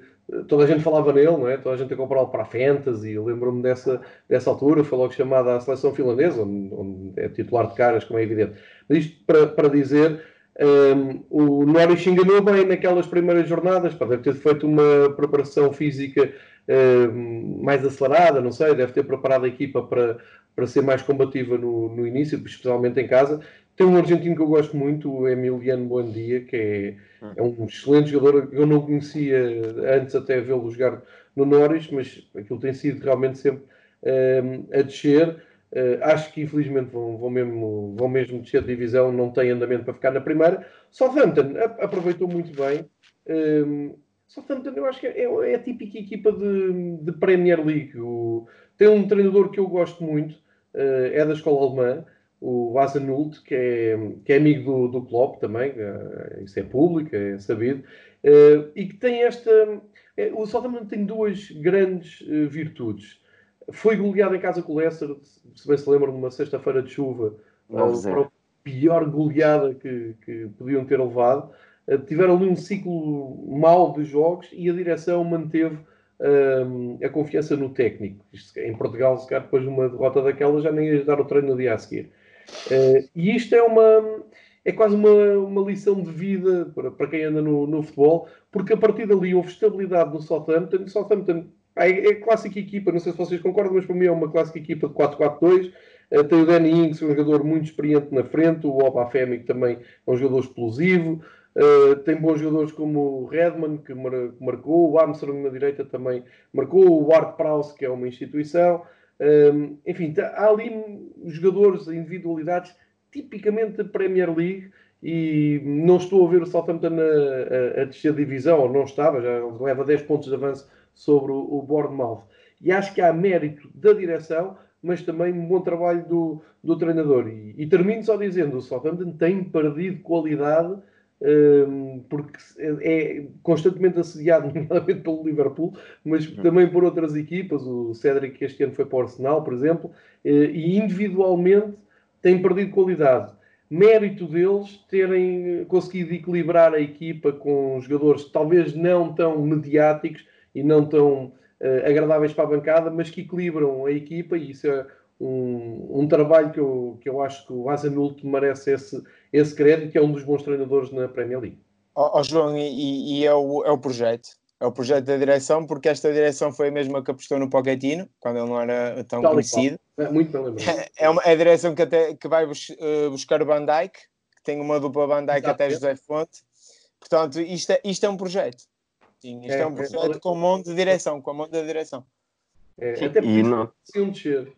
toda a gente falava nele, não é? toda a gente a comprá-lo para a Fantasy. Lembro-me dessa, dessa altura, foi logo chamada à seleção finlandesa, onde, onde, é titular de caras, como é evidente. Mas isto para, para dizer. Um, ehm, o Norwich enganou bem naquelas primeiras jornadas, pá, deve ter feito uma preparação física ehm, mais acelerada, não sei, deve ter preparado a equipa para, para ser mais combativa no, no início, especialmente em casa, tem um argentino que eu gosto muito, o Emiliano Buendia, que é, é um excelente jogador. Eu não conhecia antes até vê-lo jogar no Norris, mas aquilo tem sido realmente sempre um, a descer. Uh, acho que infelizmente vão, vão, mesmo, vão mesmo descer de divisão, não tem andamento para ficar na primeira. Southampton aproveitou muito bem. Um, Southampton eu acho que é, é a típica equipa de, de Premier League. O, tem um treinador que eu gosto muito, uh, é da escola alemã, o Hasenhult, que é, que é amigo do, do Klopp também, uh, isso é público, é sabido, uh, e que tem esta... o Southampton tem duas grandes virtudes foi goleado em casa com o Leicester, se bem se lembram, numa sexta-feira de chuva, para a pior goleada que, que podiam ter levado. Tiveram ali um ciclo mau de jogos e a direção manteve a confiança no técnico. Isto, em Portugal, se calhar, depois de uma derrota daquela, já nem ia dar o treino no dia a seguir. Uh, e isto é uma. É quase uma, uma lição de vida para, para quem anda no, no futebol, porque a partir dali houve estabilidade no Southampton. O Southampton é, é clássica equipa, não sei se vocês concordam, mas para mim é uma clássica equipa de 4-4-2. Uh, eh, tem o Danny Ings, um jogador muito experiente na frente, o Obafemi, que também é um jogador explosivo. Uh, tem bons jogadores como o Redman, que, mar que, marcou, o Armstrong na direita também marcou, o Art Prowse, que é uma instituição. Uh, enfim, tá, há ali jogadores, individualidades tipicamente da Premier League e não estou a ver o Southampton a, a, a descer divisão, ou não estava, já leva 10 pontos de avanço sobre o, Bournemouth. E acho que há mérito da direção, mas também um bom trabalho do, do treinador. E, e termino só dizendo: o Southampton tem perdido qualidade. Porque é, constantemente assediado, nomeadamente pelo Liverpool, mas também por outras equipas. O Cédric este ano foi para o Arsenal, por exemplo, eh, e individualmente tem perdido qualidade. Mérito deles terem conseguido equilibrar a equipa com jogadores talvez não tão mediáticos, e não tão uh, agradáveis para a bancada, mas que equilibram a equipa e isso é um, um trabalho que eu, que eu acho que o Hasenhult merece esse, esse crédito, que é um dos bons treinadores na Premier League. Ó oh, João, e, e, é, o, é o projeto? É o projeto da direção, porque esta direção foi a mesma que apostou no Pochettino, quando ele não era tão Tal conhecido. É muito bem lembrado. É, uma, é a direção que, até, que vai bus, uh, buscar o Van Dijk, que tem uma dupla Van Dijk Exato. até José Fonte. Portanto, isto é, isto é um projeto. Sim, isto é, é um projeto é, com um monte de direção, com um monte de direção. É, até e não... descer.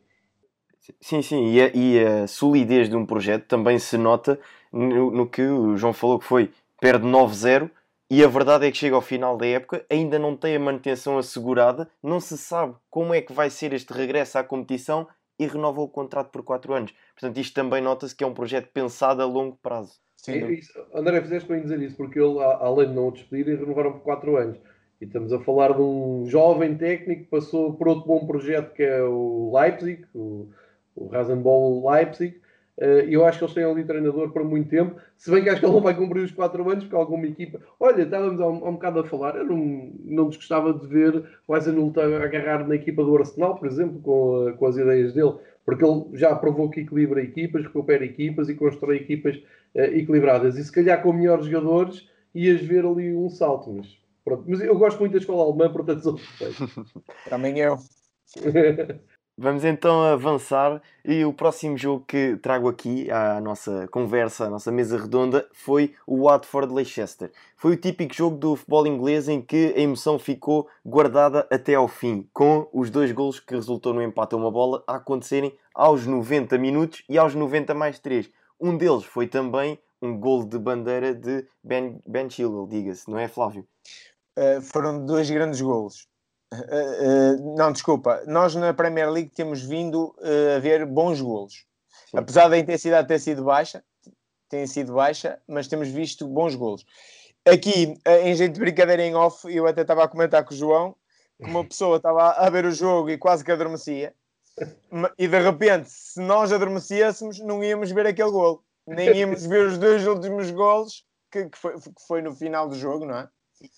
Sim, sim, e a, e a, solidez de um projeto também se nota no, no que o João falou que foi perde 9-0 e a verdade é que chega ao final da época, ainda não tem a manutenção assegurada, não se sabe como é que vai ser este regresso à competição e renova o contrato por 4 anos. Portanto, isto também nota-se que é um projeto pensado a longo prazo. Sim, é, isso, André, fizeste bem dizer isso, porque ele, além de não o despedirem, renovaram por 4 anos. E estamos a falar de um jovem técnico que passou por outro bom projeto que é o Leipzig, o, o Rasenball Leipzig. Uh, eu acho que eles têm ali treinador por muito tempo, se bem que acho que ele não vai cumprir os 4 anos, porque alguma equipa. Olha, estávamos há um, há um bocado a falar, eu não, não desgostava de ver o Eisenhult agarrar na equipa do Arsenal, por exemplo, com, com as ideias dele, porque ele já provou que equilibra equipas, recupera equipas e constrói equipas uh, equilibradas. E se calhar com melhores jogadores ias ver ali um salto. Mas, pronto. mas eu gosto muito da escola alemã, portanto sou. Também eu. Vamos então avançar e o próximo jogo que trago aqui à nossa conversa, à nossa mesa redonda, foi o Watford-Leicester. Foi o típico jogo do futebol inglês em que a emoção ficou guardada até ao fim, com os dois golos que resultou no empate a uma bola a acontecerem aos 90 minutos e aos 90 mais 3. Um deles foi também um gol de bandeira de Ben, ben Chilwell, diga-se, não é, Flávio? Uh, foram dois grandes golos. Uh, uh, não, desculpa. Nós na Premier League temos vindo a ver bons golos. Sim. Apesar da intensidade ter sido baixa, tem sido baixa, mas temos visto bons golos. Aqui, em jeito de brincadeira em off, eu até estava a comentar com o João que uma pessoa estava a ver o jogo e quase que adormecia e de repente, se nós adormecêssemos, não íamos ver aquele gol. Nem íamos ver os dois últimos golos que, que, foi, que foi no final do jogo, não é?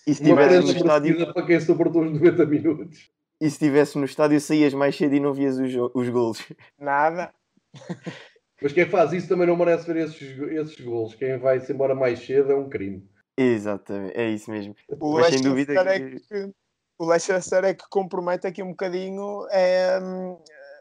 E se tivesse no estádio. Para quem suportou os 90 minutos. E se estivesse no estádio, saías mais cedo e não vias os, os golos. Nada. Mas quem faz isso também não merece ver esses, esses golos. Quem vai-se embora mais cedo é um crime. Exatamente, é isso mesmo. O Mas sem dúvida que... É que... O Leicester é que compromete aqui um bocadinho é,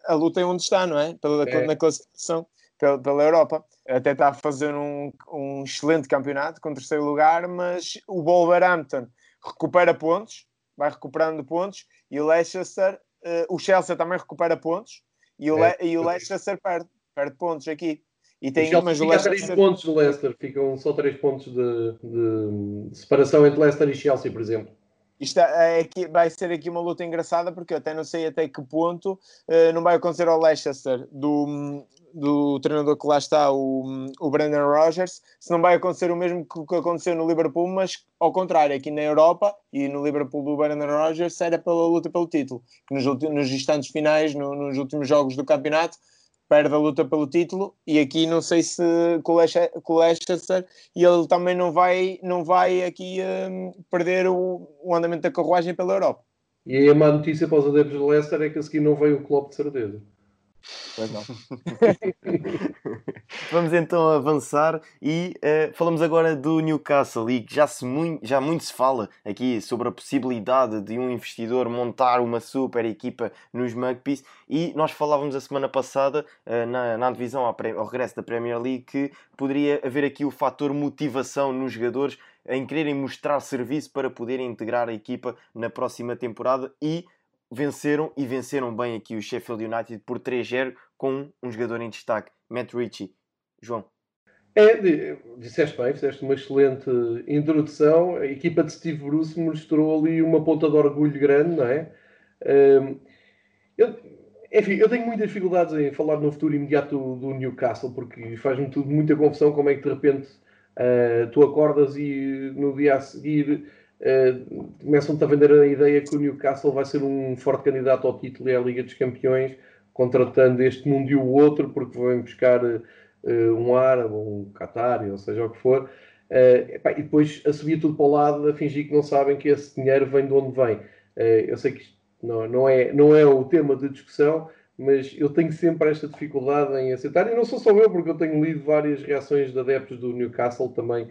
a luta em onde está, não é? Pela, é. Na classificação pela, pela Europa. Até está a fazer um, um excelente campeonato com terceiro lugar, mas o Wolverhampton recupera pontos, vai recuperando pontos, e o Leicester, uh, o Chelsea também recupera pontos, e o, é, Le e o Leicester perde, perde pontos aqui. E tem, o mas o Leicester... 3 pontos do Leicester, ficam só 3 pontos de, de, separação entre Leicester e Chelsea, por exemplo. Isto é, é, vai ser aqui uma luta engraçada porque eu até não sei até que ponto uh, não vai acontecer ao Leicester do, do treinador que lá está, o, o Brandon Rogers, se não vai acontecer o mesmo que, que aconteceu no Liverpool, mas ao contrário, aqui na Europa e no Liverpool do Brandon Rogers era pela luta pelo título, que nos, nos instantes finais, no, nos últimos jogos do campeonato, perde a luta pelo título e aqui não sei se com o Leicester e ele também não vai, não vai aqui um, perder o, o, andamento da carruagem pela Europa. E a má notícia para os adeptos do Leicester é que a seguir não veio o Klopp de certeza. Pois não. Vamos então avançar e uh, falamos agora do Newcastle e já, se muito, já muito se fala aqui sobre a possibilidade de um investidor montar uma super equipa nos Magpies e nós falávamos a semana passada uh, na, na divisão ao, ao regresso da Premier League que poderia haver aqui o fator motivação nos jogadores em quererem mostrar serviço para poderem integrar a equipa na próxima temporada e venceram e venceram bem aqui o Sheffield United por 3-0 com um jogador em destaque, Matt Ritchie. João. É, disseste bem, fizeste uma excelente introdução. A equipa de Steve Bruce mostrou ali uma ponta de orgulho grande, não é? Um, eu, enfim, eu tenho muitas dificuldades em falar no futuro imediato do, do Newcastle, porque faz-me tudo muita confusão como é que de repente uh, tu acordas e no dia a seguir uh, começam-te a vender a ideia que o Newcastle vai ser um forte candidato ao título e à Liga dos Campeões, contratando este mundo e o outro, porque vão buscar uh, um árabe, um Qatari, ou seja o que for, uh, epá, e depois a subir tudo para o lado, a fingir que não sabem que esse dinheiro vem de onde vem. eu sei que isto não, não, é, não é o tema de discussão, mas eu tenho sempre esta dificuldade em aceitar, e não sou só eu, porque eu tenho lido várias reações de adeptos do Newcastle também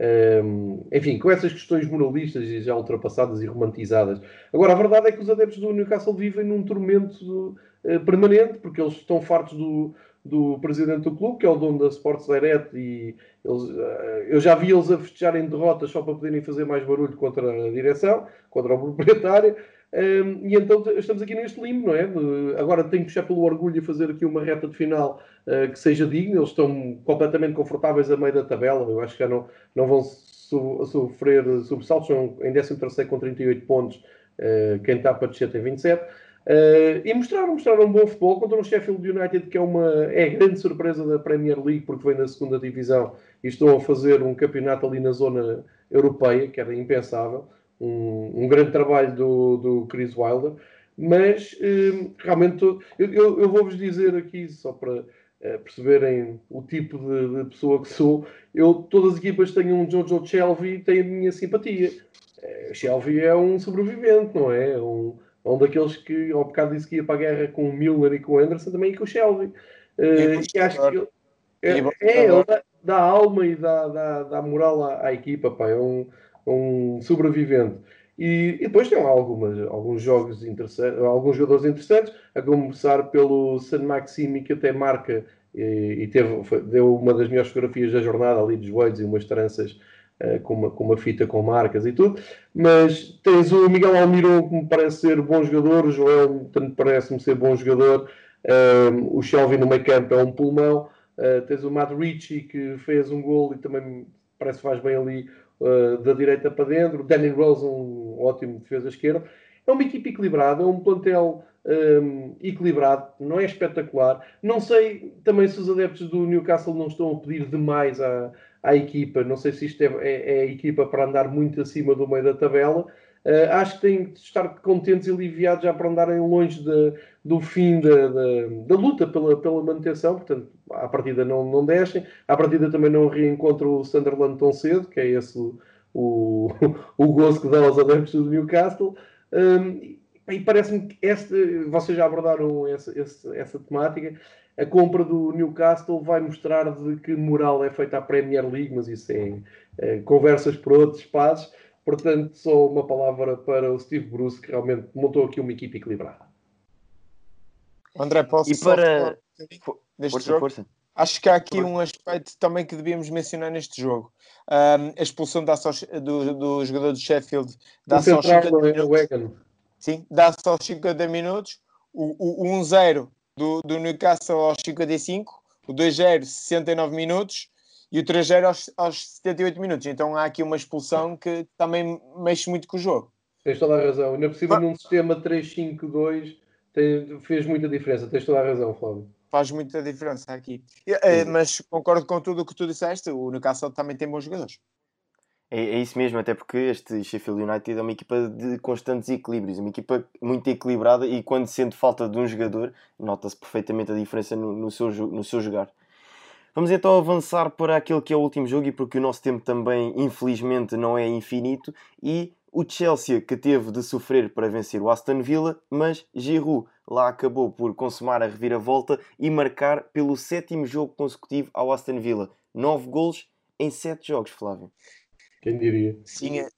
um, enfim, com essas questões moralistas e já ultrapassadas e romantizadas. Agora, a verdade é que os adeptos do Newcastle vivem num tormento uh, permanente, porque eles estão fartos do, do presidente do clube, que é o dono da Sports Direct, e eles, uh, eu já vi eles a festejarem derrotas só para poderem fazer mais barulho contra a direção, contra o proprietário. Um, e então estamos aqui neste limbo, não é? De, agora tenho que puxar pelo orgulho e fazer aqui uma reta de final uh, que seja digna. Eles estão completamente confortáveis a meio da tabela. Eu acho que já não, não vão so, sofrer sobressaltos. Estão em 13 com 38 pontos. Uh, quem está para descer tem 27. Uh, e mostraram, mostraram um bom futebol contra o Sheffield United, que é uma é grande surpresa da Premier League, porque vem da segunda divisão e estão a fazer um campeonato ali na zona europeia, que era impensável um, um grande trabalho do, do Chris Wilder, mas um, realmente eu, eu, eu vou-vos dizer aqui, só para uh, perceberem o tipo de, de, pessoa que sou, eu, todas as equipas têm um Jojo Shelby têm a minha simpatia. Uh, Shelby é um sobrevivente, não é? Um, é um daqueles que ao bocado disse que ia para a guerra com o Miller e com o Anderson, também e com o Shelby. Uh, e acho que ele, é, é, ele dá, dá, alma e dá, dá, dá moral à, à equipa, pá. É um, um sobrevivente. E, e, depois tem algumas, alguns jogos interessantes, alguns jogadores interessantes, a começar pelo San Maximi, que até marca e, e teve, foi, deu uma das melhores fotografias da jornada ali dos joelhos e umas tranças uh, com, uma, com uma fita com marcas e tudo. Mas tens o Miguel Almiron, que me parece ser bom jogador, o Joel parece-me ser bom jogador, um, o Shelby no meio campo é um pulmão, uh, tens o Matt Ritchie, que fez um gol e também parece que faz bem ali uh, da direita para dentro, Danny Rose, um ótimo defesa esquerda. É uma equipe equilibrada, é um plantel um, equilibrado, não é espetacular. Não sei também se os adeptos do Newcastle não estão a pedir demais à, à equipa. Não sei se isto é, é, é a equipa para andar muito acima do meio da tabela. Uh, acho que têm de estar contentes e aliviados já para andarem longe de, do fim da, da, da, luta pela, pela manutenção. Portanto, à partida não, não descem, à partida também não reencontram o Sunderland tão cedo, que é esse o, o, o gozo que dá aos adeptos do Newcastle. Um, e parece-me que este, vocês já abordaram essa, essa, essa temática. A compra do Newcastle vai mostrar de que moral é feita à Premier League, mas isso é, é conversas por outros espaços. Portanto, só uma palavra para o Steve Bruce, que realmente montou aqui uma equipe equilibrada. André, posso e para... deste força, jogo? Força. Acho que há aqui um aspecto também que devíamos mencionar neste jogo. Um, a expulsão da do, do jogador do Sheffield dá só 50 minutos. Sim, dá só 50 minutos. O, o 1-0 do, do Newcastle aos 55, o 2-0 69 minutos e o 3-0 aos, aos 78 minutos. Então há aqui uma expulsão que também mexe muito com o jogo. Tens toda a razão. Ainda por cima, num sistema 3-5-2, fez muita diferença. Tens toda a razão, Flávio. Faz muita diferença aqui. É, mas concordo com tudo o que tu disseste. O Newcastle também tem bons jogadores. É, é, isso mesmo, até porque este Sheffield United é uma equipa de constantes equilíbrios, uma equipa muito equilibrada e quando sente falta de um jogador, nota-se perfeitamente a diferença no, no, seu, no seu jogar. Vamos então avançar para aquele que é o último jogo e porque o nosso tempo também, infelizmente, não é infinito e o Chelsea que teve de sofrer para vencer o Aston Villa, mas Giroud lá acabou por consumar a reviravolta e marcar pelo sétimo jogo consecutivo ao Aston Villa. Nove golos em sete jogos, Flávio. Quem diria? Sim, é,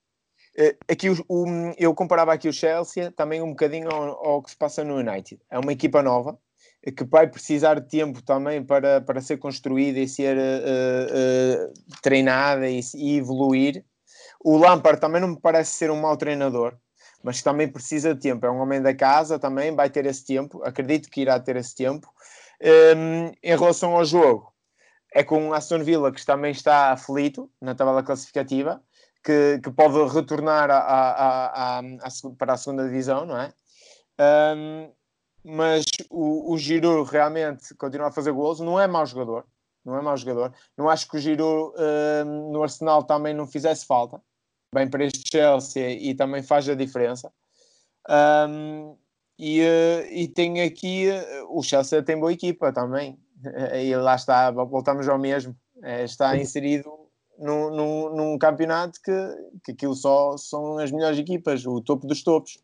é, aqui o, eu comparava aqui o Chelsea também um bocadinho ao, ao, que se passa no United. É uma equipa nova que vai precisar de tempo também para, para ser construída e ser uh, uh, treinada e, e, evoluir. O Lampard também não me parece ser um mau treinador, mas também precisa de tempo. É um homem da casa, também vai ter esse tempo. Acredito que irá ter esse tempo. Um, em relação ao jogo, é com o Aston Villa, que também está aflito na tabela classificativa, que, que pode retornar a, a, a, para a segunda divisão, não é? Um, mas o, o Giroud realmente continua a fazer gols, não é mau jogador, não é mau jogador. Não acho que o Giroud um, no Arsenal também não fizesse falta, bem para este Chelsea e também faz a diferença. Um, e, uh, e tem aqui, uh, o Chelsea tem boa equipa também, e lá está, voltamos ao mesmo. É, está inserido num, num, num, campeonato que, que aquilo só são as melhores equipas, o topo dos topos.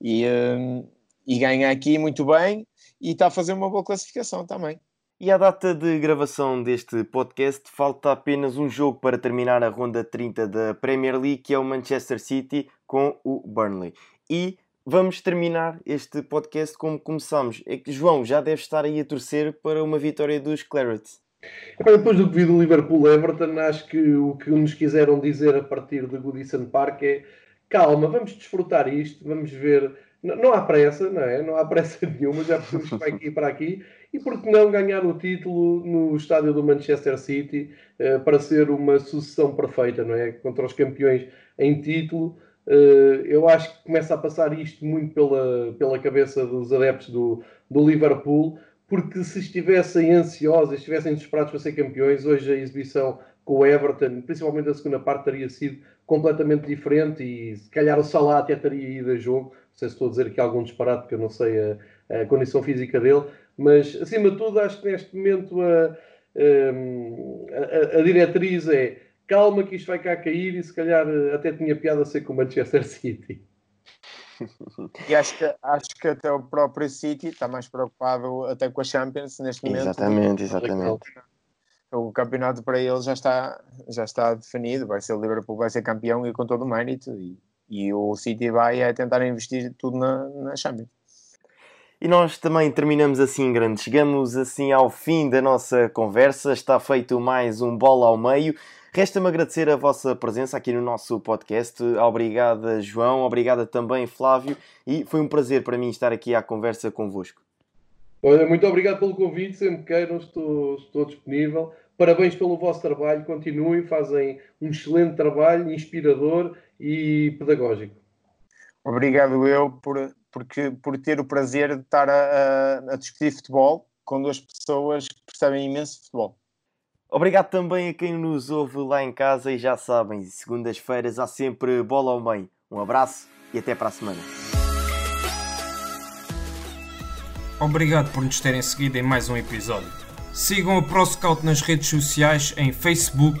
E, um, e ganha aqui muito bem e está a fazer uma boa classificação também. E à data de gravação deste podcast, falta apenas um jogo para terminar a ronda 30 da Premier League, que é o Manchester City com o Burnley. E vamos terminar este podcast como começamos. É que João já deve estar aí a torcer para uma vitória dos Clarets. Depois do que vi do Liverpool-Everton, acho que o que nos quiseram dizer a partir de Goodison Park é calma, vamos desfrutar isto, vamos ver. Não, há pressa, não é? Não há pressa nenhuma, já podemos para aqui para aqui. E por que não ganhar o título no estádio do Manchester City uh, para ser uma sucessão perfeita, não é? Contra os campeões em título. Uh, eu acho que começa a passar isto muito pela, pela cabeça dos adeptos do, do Liverpool, porque se estivessem ansiosos, estivessem desesperados para ser campeões, hoje a exibição com o Everton, principalmente a segunda parte, teria sido completamente diferente e se calhar o Salah até teria ido a jogo. Não sei se estou a dizer aqui algum disparate, porque eu não sei a, a condição física dele, mas acima de tudo, acho que neste momento a, a, a diretriz é calma que isto vai cá cair e se calhar eh, até tinha piada a ser com o Manchester City. E acho que, acho que até o próprio City está mais preocupado até com a Champions neste momento. Exatamente, exatamente. O campeonato para ele já está, já está definido, vai ser o Liverpool, vai ser campeão e com todo o mérito e, e o City vai a tentar investir tudo na, na Champions. E nós também terminamos assim grande. Chegamos assim ao fim da nossa conversa. Está feito mais um bola ao meio. Resta-me agradecer a vossa presença aqui no nosso podcast. Obrigada, João. Obrigada também, Flávio. E foi um prazer para mim estar aqui à conversa convosco. Olha, muito obrigado pelo convite. Sempre queiram, estou, estou disponível. Parabéns pelo vosso trabalho. Continuem, fazem um excelente trabalho, inspirador e pedagógico. Obrigado eu por, porque, por ter o prazer de estar a, a, a discutir futebol com duas pessoas que percebem imenso futebol. Obrigado também a quem nos ouve lá em casa e já sabem, segundas-feiras há sempre bola ao meio. Um abraço e até para a semana. Obrigado por nos terem seguido em mais um episódio. Sigam a ProScout nas redes sociais em Facebook,